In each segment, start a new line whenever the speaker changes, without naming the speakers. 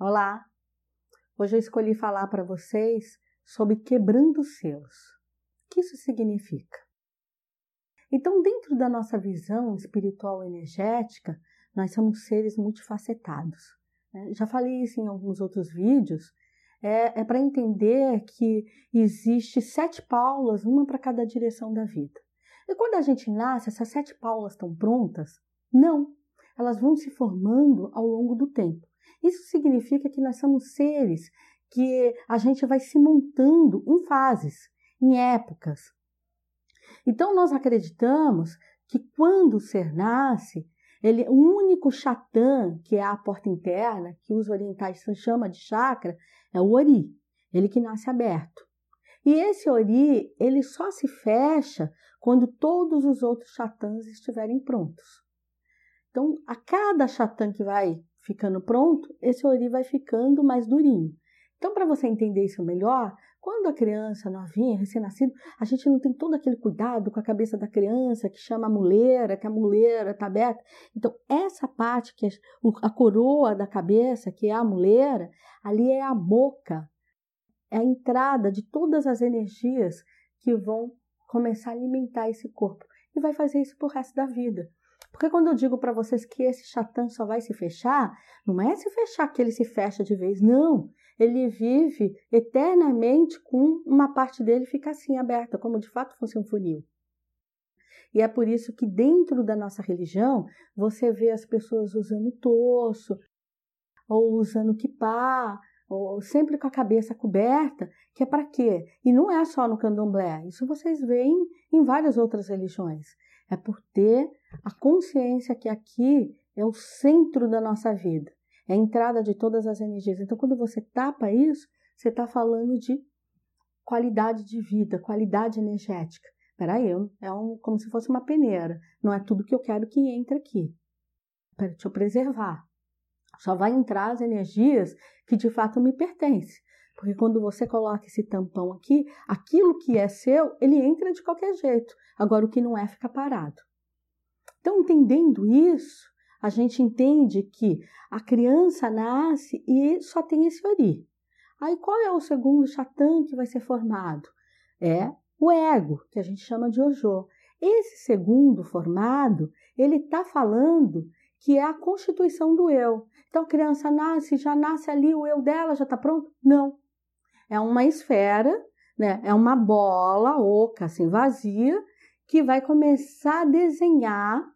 Olá! Hoje eu escolhi falar para vocês sobre quebrando selos. O que isso significa? Então, dentro da nossa visão espiritual energética, nós somos seres multifacetados. Né? Já falei isso em alguns outros vídeos. É, é para entender que existe sete paulas, uma para cada direção da vida. E quando a gente nasce, essas sete paulas estão prontas? Não, elas vão se formando ao longo do tempo. Isso significa que nós somos seres que a gente vai se montando em fases, em épocas. Então nós acreditamos que quando o ser nasce, ele, o único chatã, que é a porta interna, que os orientais chamam de chakra, é o ori, ele que nasce aberto. E esse ori, ele só se fecha quando todos os outros chatãs estiverem prontos. Então, a cada chatã que vai ficando pronto, esse ori vai ficando mais durinho. Então, para você entender isso melhor, quando a criança novinha, recém-nascido, a gente não tem todo aquele cuidado com a cabeça da criança, que chama a muleira, que a muleira está aberta. Então, essa parte, que é a coroa da cabeça, que é a muleira, ali é a boca, é a entrada de todas as energias que vão começar a alimentar esse corpo. E vai fazer isso pro resto da vida. Porque quando eu digo para vocês que esse chatã só vai se fechar, não é se fechar que ele se fecha de vez, não. Ele vive eternamente com uma parte dele fica assim aberta, como de fato fosse um funil. E é por isso que dentro da nossa religião você vê as pessoas usando torso, ou usando kipá, ou sempre com a cabeça coberta, que é para quê? E não é só no candomblé, isso vocês veem em várias outras religiões. É por ter a consciência que aqui é o centro da nossa vida, é a entrada de todas as energias. Então, quando você tapa isso, você está falando de qualidade de vida, qualidade energética. Peraí, é um, como se fosse uma peneira. Não é tudo que eu quero que entre aqui. Deixa eu preservar. Só vai entrar as energias que de fato me pertencem. Porque quando você coloca esse tampão aqui, aquilo que é seu, ele entra de qualquer jeito. Agora, o que não é, fica parado. Então, entendendo isso, a gente entende que a criança nasce e só tem esse ori. Aí, qual é o segundo chatã que vai ser formado? É o ego, que a gente chama de Ojo. Esse segundo formado, ele está falando que é a constituição do eu. Então, a criança nasce, já nasce ali, o eu dela já está pronto? Não. É uma esfera, né? é uma bola oca, assim, vazia, que vai começar a desenhar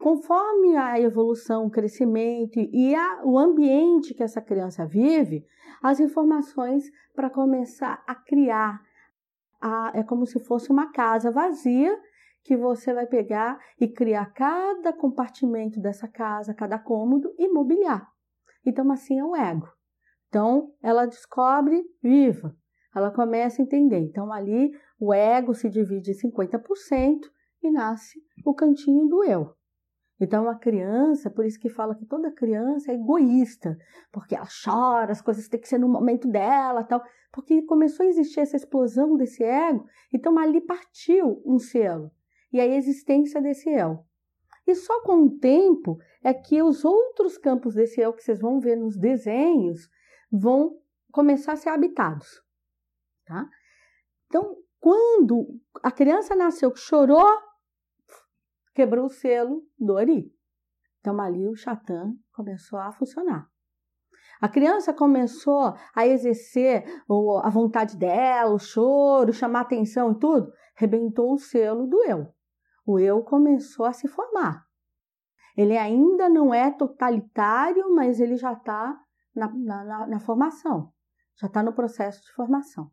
conforme a evolução, o crescimento e a, o ambiente que essa criança vive, as informações para começar a criar. A, é como se fosse uma casa vazia que você vai pegar e criar cada compartimento dessa casa, cada cômodo e mobiliar. Então, assim é o ego. Então, ela descobre viva, ela começa a entender. Então, ali o ego se divide em 50% e nasce o cantinho do eu. Então, a criança, por isso que fala que toda criança é egoísta, porque ela chora, as coisas têm que ser no momento dela, tal, porque começou a existir essa explosão desse ego, então ali partiu um selo e a existência desse eu. E só com o tempo é que os outros campos desse eu que vocês vão ver nos desenhos vão começar a ser habitados, tá? Então, quando a criança nasceu, chorou, quebrou o selo do Ori. Então ali o Chatã começou a funcionar. A criança começou a exercer a vontade dela, o choro, chamar atenção e tudo, rebentou o selo do eu. O eu começou a se formar. Ele ainda não é totalitário, mas ele já está na, na, na, formação, já está no processo de formação.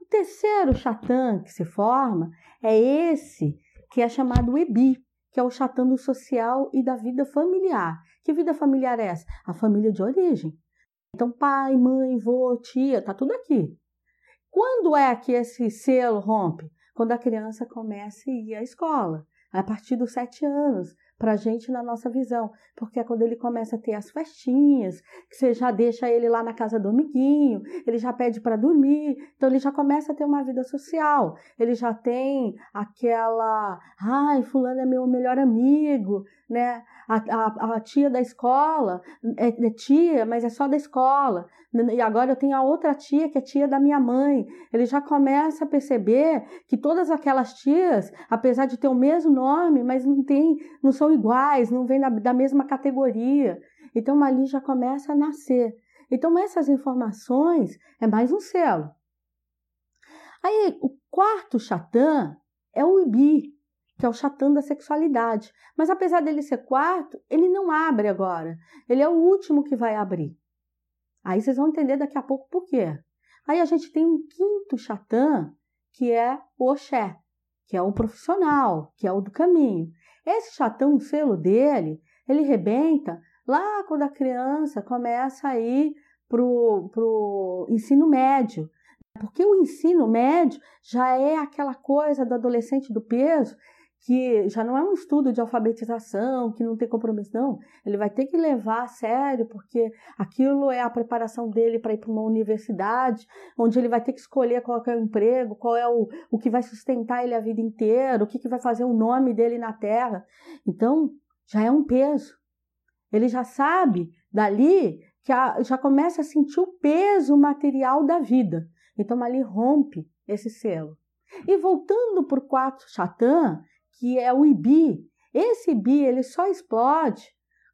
O terceiro chatã que se forma é esse que é chamado EBI, que é o chatando social e da vida familiar. Que vida familiar é essa? A família de origem. Então, pai, mãe, vô, tia, tá tudo aqui. Quando é que esse selo rompe? Quando a criança começa a ir à escola, a partir dos sete anos, para a gente na nossa visão, porque é quando ele começa a ter as festinhas, que você já deixa ele lá na casa do amiguinho, ele já pede para dormir, então ele já começa a ter uma vida social, ele já tem aquela, ai, fulano é meu melhor amigo, né? A, a, a, tia da escola é, é, tia, mas é só da escola. E agora eu tenho a outra tia que é tia da minha mãe. Ele já começa a perceber que todas aquelas tias, apesar de ter o mesmo nome, mas não tem, não são iguais, não vêm da, da mesma categoria. Então ali já começa a nascer. Então essas informações é mais um selo. Aí o quarto chatã é o Ibi, que é o chatã da sexualidade. Mas apesar dele ser quarto, ele não abre agora. Ele é o último que vai abrir. Aí vocês vão entender daqui a pouco por quê. Aí a gente tem um quinto chatã, que é o Oxé, que é o profissional, que é o do caminho. Esse chatã, o selo dele, ele rebenta lá quando a criança começa a ir para o ensino médio. Porque o ensino médio já é aquela coisa do adolescente do peso que já não é um estudo de alfabetização, que não tem compromisso, não. Ele vai ter que levar a sério, porque aquilo é a preparação dele para ir para uma universidade, onde ele vai ter que escolher qual é o emprego, qual é o, o que vai sustentar ele a vida inteira, o que, que vai fazer o nome dele na terra. Então, já é um peso. Ele já sabe dali que a, já começa a sentir o peso material da vida. Então ali rompe esse selo. E voltando para o chatã, que é o Ibi, esse Ibi ele só explode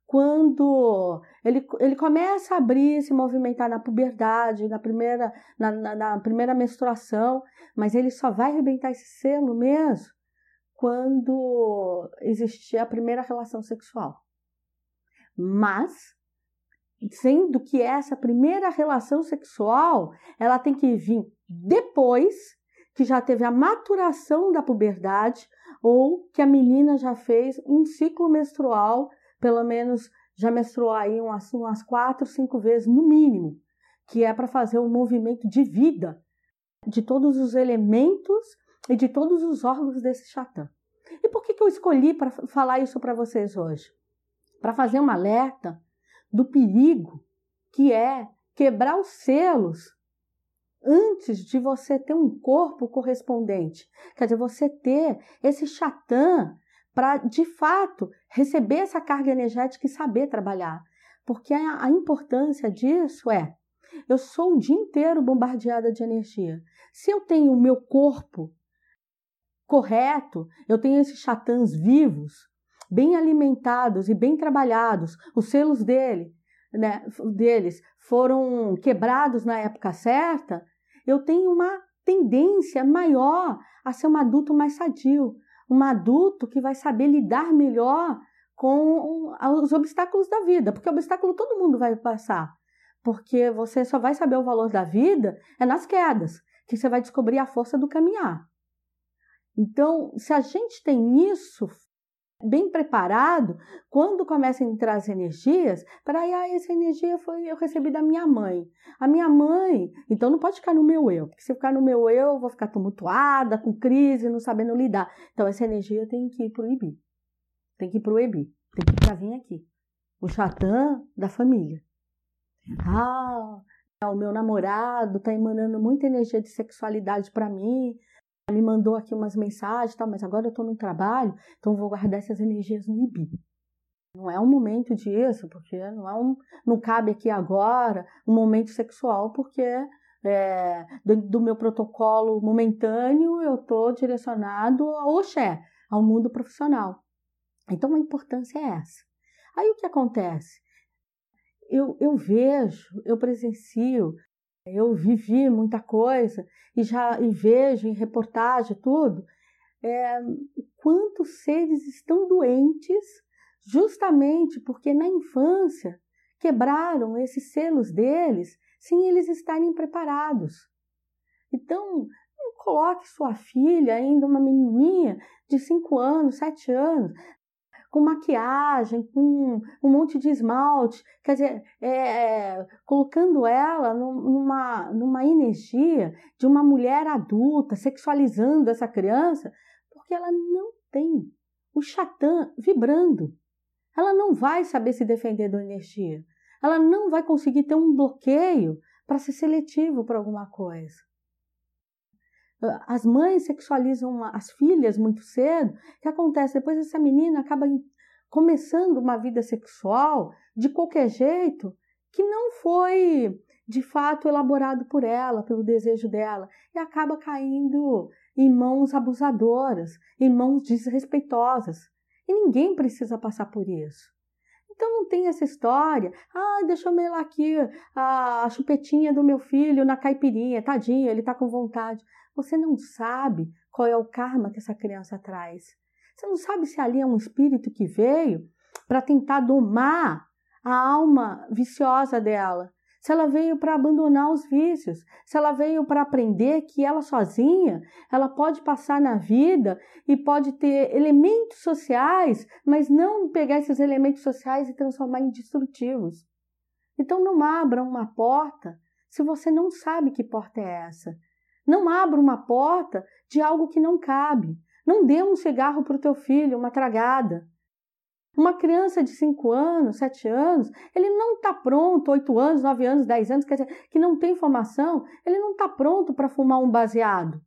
quando ele, ele começa a abrir, se movimentar na puberdade, na primeira, na, na, na primeira menstruação, mas ele só vai arrebentar esse selo mesmo quando existir a primeira relação sexual. Mas sendo que essa primeira relação sexual ela tem que vir depois que já teve a maturação da puberdade ou que a menina já fez um ciclo menstrual, pelo menos já menstruou aí umas, umas quatro, cinco vezes no mínimo, que é para fazer um movimento de vida de todos os elementos e de todos os órgãos desse chatã. E por que, que eu escolhi para falar isso para vocês hoje? Para fazer um alerta do perigo que é quebrar os selos antes de você ter um corpo correspondente. Quer dizer, você ter esse chatã para, de fato, receber essa carga energética e saber trabalhar. Porque a, a importância disso é: eu sou o dia inteiro bombardeada de energia. Se eu tenho o meu corpo correto, eu tenho esses chatãs vivos, bem alimentados e bem trabalhados, os selos dele, né, deles foram quebrados na época certa, eu tenho uma tendência maior a ser um adulto mais sadio, um adulto que vai saber lidar melhor com os obstáculos da vida, porque obstáculo todo mundo vai passar, porque você só vai saber o valor da vida é nas quedas, que você vai descobrir a força do caminhar. Então, se a gente tem isso bem preparado, quando começa a entrar as energias, para aí, ah, essa energia foi eu recebi da minha mãe. A minha mãe, então não pode ficar no meu eu, porque se ficar no meu eu, eu vou ficar tumultuada, com crise, não sabendo lidar. Então essa energia tem que ir Ibi. Tem que ir para o Ebi. Tem que ir para vir aqui. O chatã da família. Ah, o meu namorado está emanando muita energia de sexualidade para mim, me mandou aqui umas mensagens, tal, mas agora eu estou no trabalho, então vou guardar essas energias no IBI. Não é um momento disso, porque não, é um, não cabe aqui agora um momento sexual, porque é, dentro do meu protocolo momentâneo eu estou direcionado ao Oxé, ao mundo profissional. Então a importância é essa. Aí o que acontece? Eu, eu vejo, eu presencio eu vivi muita coisa e já e vejo em reportagem tudo, é, quantos seres estão doentes justamente porque na infância quebraram esses selos deles sem eles estarem preparados. Então, coloque sua filha, ainda uma menininha de 5 anos, 7 anos, com maquiagem, com um monte de esmalte, quer dizer, é, é, colocando ela numa, numa energia de uma mulher adulta, sexualizando essa criança, porque ela não tem o chatã vibrando. Ela não vai saber se defender da energia. Ela não vai conseguir ter um bloqueio para ser seletivo para alguma coisa. As mães sexualizam as filhas muito cedo. O que acontece? Depois essa menina acaba começando uma vida sexual de qualquer jeito que não foi de fato elaborado por ela, pelo desejo dela, e acaba caindo em mãos abusadoras, em mãos desrespeitosas. E ninguém precisa passar por isso. Então não tem essa história, ah, deixa eu melar aqui a chupetinha do meu filho na caipirinha, tadinho, ele está com vontade. Você não sabe qual é o karma que essa criança traz. Você não sabe se ali é um espírito que veio para tentar domar a alma viciosa dela se ela veio para abandonar os vícios, se ela veio para aprender que ela sozinha, ela pode passar na vida e pode ter elementos sociais, mas não pegar esses elementos sociais e transformar em destrutivos. Então não abra uma porta se você não sabe que porta é essa. Não abra uma porta de algo que não cabe. Não dê um cigarro para o teu filho, uma tragada. Uma criança de 5 anos, 7 anos, ele não está pronto, 8 anos, 9 anos, 10 anos, quer dizer, que não tem formação, ele não está pronto para fumar um baseado.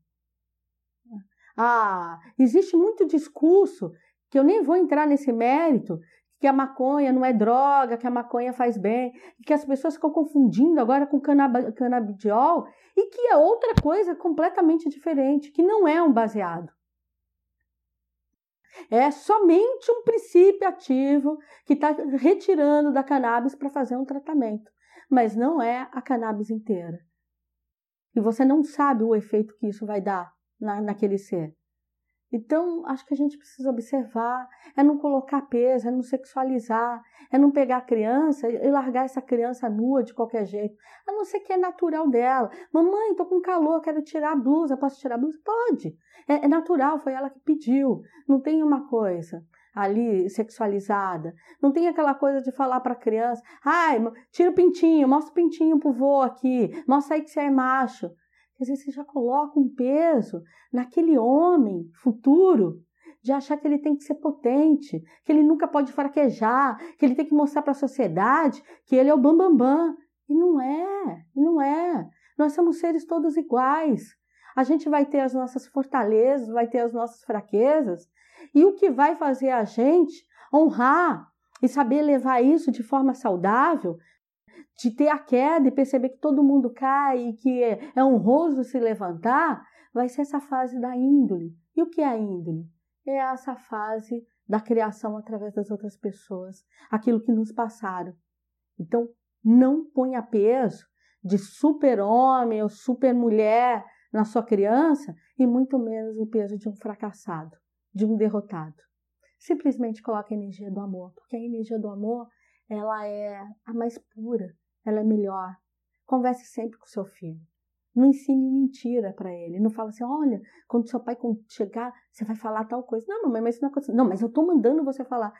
Ah, existe muito discurso, que eu nem vou entrar nesse mérito, que a maconha não é droga, que a maconha faz bem, que as pessoas ficam confundindo agora com canab canabidiol, e que é outra coisa completamente diferente, que não é um baseado. É somente um princípio ativo que está retirando da cannabis para fazer um tratamento, mas não é a cannabis inteira. E você não sabe o efeito que isso vai dar na, naquele ser. Então, acho que a gente precisa observar, é não colocar peso, é não sexualizar, é não pegar a criança e largar essa criança nua de qualquer jeito, a não ser que é natural dela. Mamãe, tô com calor, quero tirar a blusa, posso tirar a blusa? Pode. É, é natural, foi ela que pediu. Não tem uma coisa ali sexualizada. Não tem aquela coisa de falar para a criança, ai, tira o pintinho, mostra o pintinho pro vô aqui, mostra aí que você é macho. Quer dizer, você já coloca um peso naquele homem futuro de achar que ele tem que ser potente, que ele nunca pode fraquejar, que ele tem que mostrar para a sociedade que ele é o bambambam. Bam, bam. E não é, não é. Nós somos seres todos iguais. A gente vai ter as nossas fortalezas, vai ter as nossas fraquezas, e o que vai fazer a gente honrar e saber levar isso de forma saudável de ter a queda e perceber que todo mundo cai e que é, é honroso se levantar, vai ser essa fase da índole. E o que é a índole? É essa fase da criação através das outras pessoas, aquilo que nos passaram. Então, não ponha peso de super-homem ou super-mulher na sua criança e muito menos o peso de um fracassado, de um derrotado. Simplesmente coloque a energia do amor, porque a energia do amor ela é a mais pura, ela é melhor. Converse sempre com seu filho. Não ensine mentira para ele. Não fala assim, olha, quando seu pai chegar, você vai falar tal coisa. Não, mamãe, mas isso não acontece. Não, mas eu estou mandando você falar.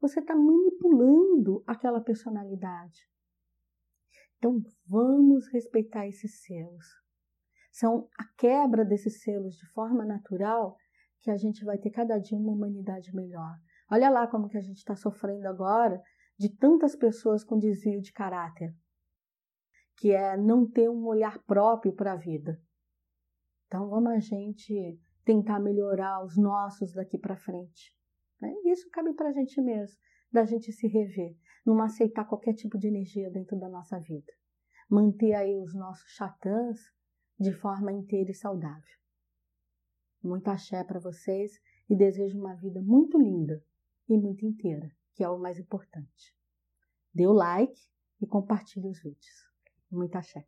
Você está manipulando aquela personalidade. Então, vamos respeitar esses selos. São a quebra desses selos de forma natural que a gente vai ter cada dia uma humanidade melhor. Olha lá como que a gente está sofrendo agora de tantas pessoas com desvio de caráter, que é não ter um olhar próprio para a vida. Então vamos a gente tentar melhorar os nossos daqui para frente. Né? Isso cabe para a gente mesmo, da gente se rever, não aceitar qualquer tipo de energia dentro da nossa vida. Manter aí os nossos chatãs de forma inteira e saudável. Muito axé para vocês e desejo uma vida muito linda e muito inteira que é o mais importante. Dê o like e compartilhe os vídeos. Muita fé.